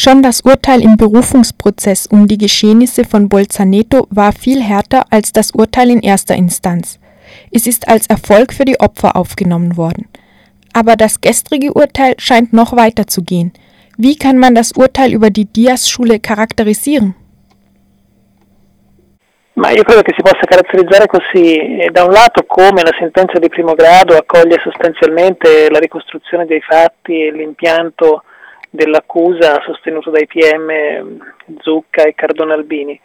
Schon das Urteil im Berufungsprozess um die Geschehnisse von Bolzaneto war viel härter als das Urteil in erster Instanz. Es ist als Erfolg für die Opfer aufgenommen worden. Aber das gestrige Urteil scheint noch weiter zu gehen. Wie kann man das Urteil über die Dias-Schule charakterisieren? Ma io credo che si possa caratterizzare così, eh, da un lato come la sentenza di primo grado accoglie sostanzialmente la ricostruzione dei fatti e l'impianto dell'accusa sostenuto dai PM Zucca e Cardone Albini,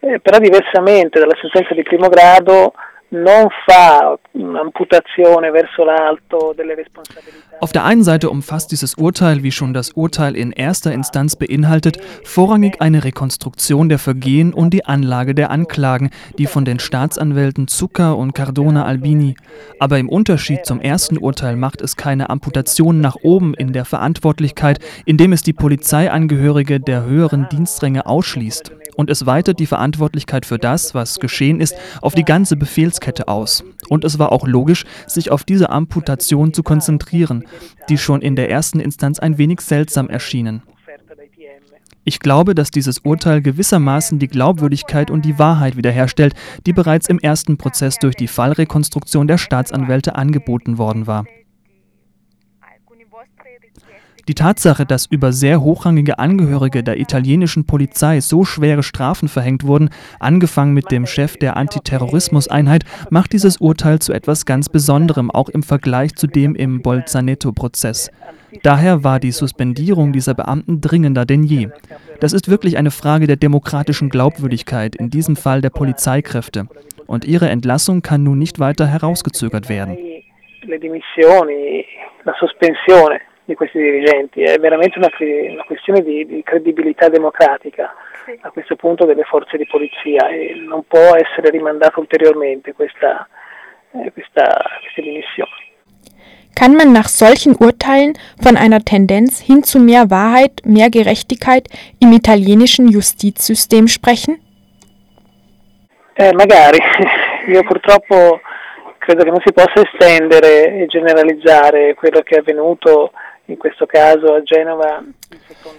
eh, però diversamente dalla sentenza di primo grado non fa un'amputazione verso l'alto delle responsabilità. Auf der einen Seite umfasst dieses Urteil, wie schon das Urteil in erster Instanz beinhaltet, vorrangig eine Rekonstruktion der Vergehen und die Anlage der Anklagen, die von den Staatsanwälten Zucker und Cardona Albini. Aber im Unterschied zum ersten Urteil macht es keine Amputation nach oben in der Verantwortlichkeit, indem es die Polizeiangehörige der höheren Dienstränge ausschließt und es weitet die Verantwortlichkeit für das, was geschehen ist, auf die ganze Befehlskette aus. Und es war auch logisch, sich auf diese Amputation zu konzentrieren, die schon in der ersten Instanz ein wenig seltsam erschienen. Ich glaube, dass dieses Urteil gewissermaßen die Glaubwürdigkeit und die Wahrheit wiederherstellt, die bereits im ersten Prozess durch die Fallrekonstruktion der Staatsanwälte angeboten worden war. Die Tatsache, dass über sehr hochrangige Angehörige der italienischen Polizei so schwere Strafen verhängt wurden, angefangen mit dem Chef der Antiterrorismuseinheit, macht dieses Urteil zu etwas ganz Besonderem, auch im Vergleich zu dem im Bolzaneto-Prozess. Daher war die Suspendierung dieser Beamten dringender denn je. Das ist wirklich eine Frage der demokratischen Glaubwürdigkeit, in diesem Fall der Polizeikräfte. Und ihre Entlassung kann nun nicht weiter herausgezögert werden. Le dimissioni, la sospensione di questi dirigenti, è veramente una, una questione di, di, credibilità democratica sì. a questo punto delle forze di polizia e non può essere rimandata ulteriormente questa, eh, questa, queste dimissioni. Kann man nach solchen Urteilen von einer Tendenz hin zu mehr Wahrheit, mehr Gerechtigkeit im italienischen Justizsystem sprechen? Eh, magari. Io purtroppo credo che non si possa estendere e generalizzare quello che è avvenuto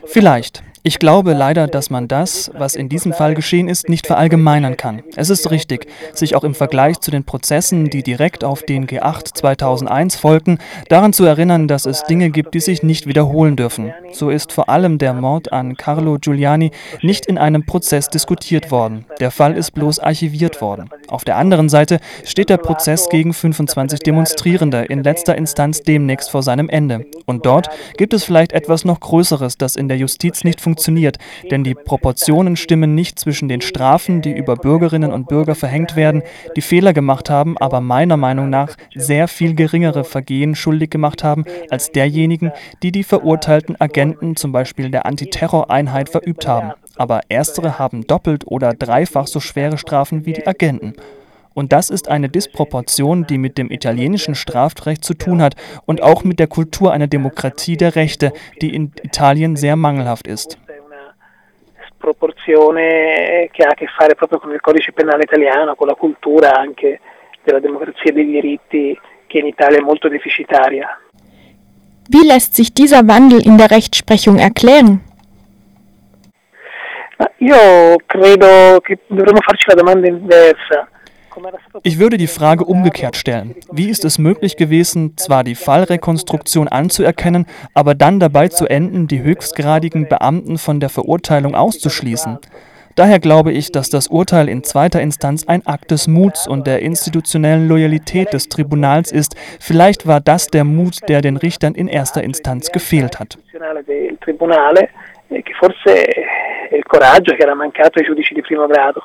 Vielleicht. Ich glaube leider, dass man das, was in diesem Fall geschehen ist, nicht verallgemeinern kann. Es ist richtig, sich auch im Vergleich zu den Prozessen, die direkt auf den G8 2001 folgten, daran zu erinnern, dass es Dinge gibt, die sich nicht wiederholen dürfen. So ist vor allem der Mord an Carlo Giuliani nicht in einem Prozess diskutiert worden. Der Fall ist bloß archiviert worden. Auf der anderen Seite steht der Prozess gegen 25 Demonstrierende in letzter Instanz demnächst vor seinem Ende. Und dort gibt es vielleicht etwas noch Größeres, das in der Justiz nicht funktioniert denn die Proportionen stimmen nicht zwischen den Strafen, die über Bürgerinnen und Bürger verhängt werden, die Fehler gemacht haben, aber meiner Meinung nach sehr viel geringere Vergehen schuldig gemacht haben als derjenigen, die die verurteilten Agenten zum Beispiel der Antiterroreinheit verübt haben. Aber erstere haben doppelt oder dreifach so schwere Strafen wie die Agenten. Und das ist eine Disproportion, die mit dem italienischen Strafrecht zu tun hat und auch mit der Kultur einer Demokratie der Rechte, die in Italien sehr mangelhaft ist. Proporzione che ha a che fare proprio con il codice penale italiano, con la cultura anche della democrazia dei diritti che in Italia è molto deficitaria. Wie lässt sich dieser Wandel in der Rechtsprechung erklären? Io credo che dovremmo farci la domanda inversa. Ich würde die Frage umgekehrt stellen. Wie ist es möglich gewesen, zwar die Fallrekonstruktion anzuerkennen, aber dann dabei zu enden, die höchstgradigen Beamten von der Verurteilung auszuschließen? Daher glaube ich, dass das Urteil in zweiter Instanz ein Akt des Muts und der institutionellen Loyalität des Tribunals ist. Vielleicht war das der Mut, der den Richtern in erster Instanz gefehlt hat. Forse il coraggio che era mancato ai giudici di primo grado.